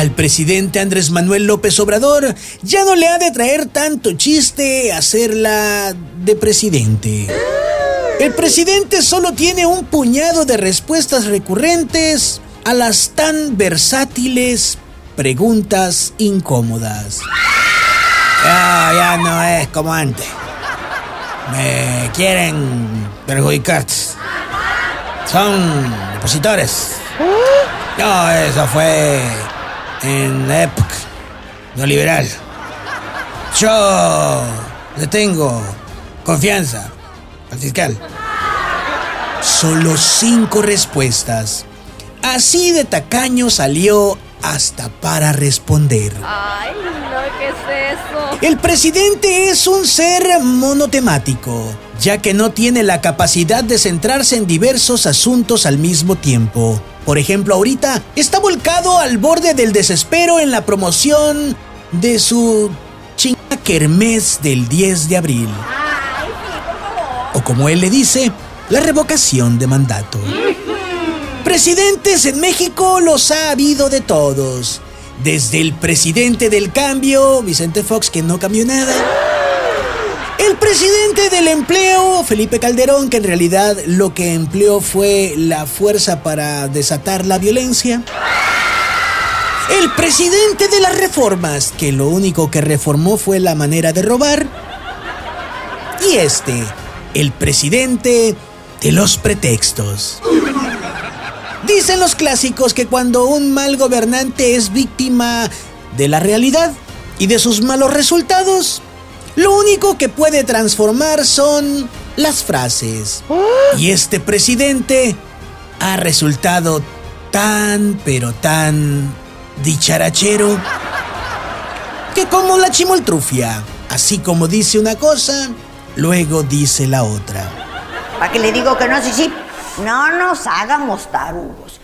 Al presidente Andrés Manuel López Obrador ya no le ha de traer tanto chiste hacerla de presidente. El presidente solo tiene un puñado de respuestas recurrentes a las tan versátiles preguntas incómodas. Ya, ya no es como antes. Me quieren perjudicar. Son depositores. No, eso fue en la época neoliberal. Yo le tengo confianza al fiscal. Solo cinco respuestas. Así de tacaño salió hasta para responder. Ay, no, ¿qué es eso? El presidente es un ser monotemático, ya que no tiene la capacidad de centrarse en diversos asuntos al mismo tiempo. Por ejemplo, ahorita está volcado al borde del desespero en la promoción de su chinga kermés del 10 de abril. O como él le dice, la revocación de mandato. Presidentes en México los ha habido de todos. Desde el presidente del cambio, Vicente Fox, que no cambió nada. El presidente del empleo, Felipe Calderón, que en realidad lo que empleó fue la fuerza para desatar la violencia. El presidente de las reformas, que lo único que reformó fue la manera de robar. Y este, el presidente de los pretextos. Dicen los clásicos que cuando un mal gobernante es víctima de la realidad y de sus malos resultados, lo único que puede transformar son las frases. Y este presidente ha resultado tan, pero tan dicharachero que como la chimoltrufia, así como dice una cosa, luego dice la otra. ¿Para qué le digo que no? Sí, sí. No nos hagamos tarugos.